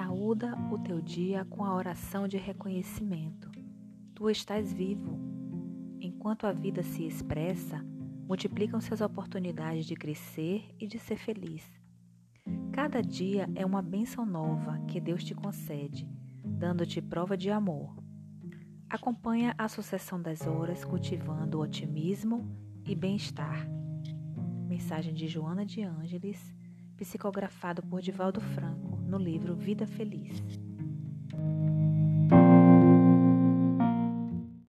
Saúda o teu dia com a oração de reconhecimento. Tu estás vivo. Enquanto a vida se expressa, multiplicam-se as oportunidades de crescer e de ser feliz. Cada dia é uma bênção nova que Deus te concede, dando-te prova de amor. Acompanha a sucessão das horas cultivando otimismo e bem-estar. Mensagem de Joana de Ângeles, psicografado por Divaldo Franco no livro Vida Feliz.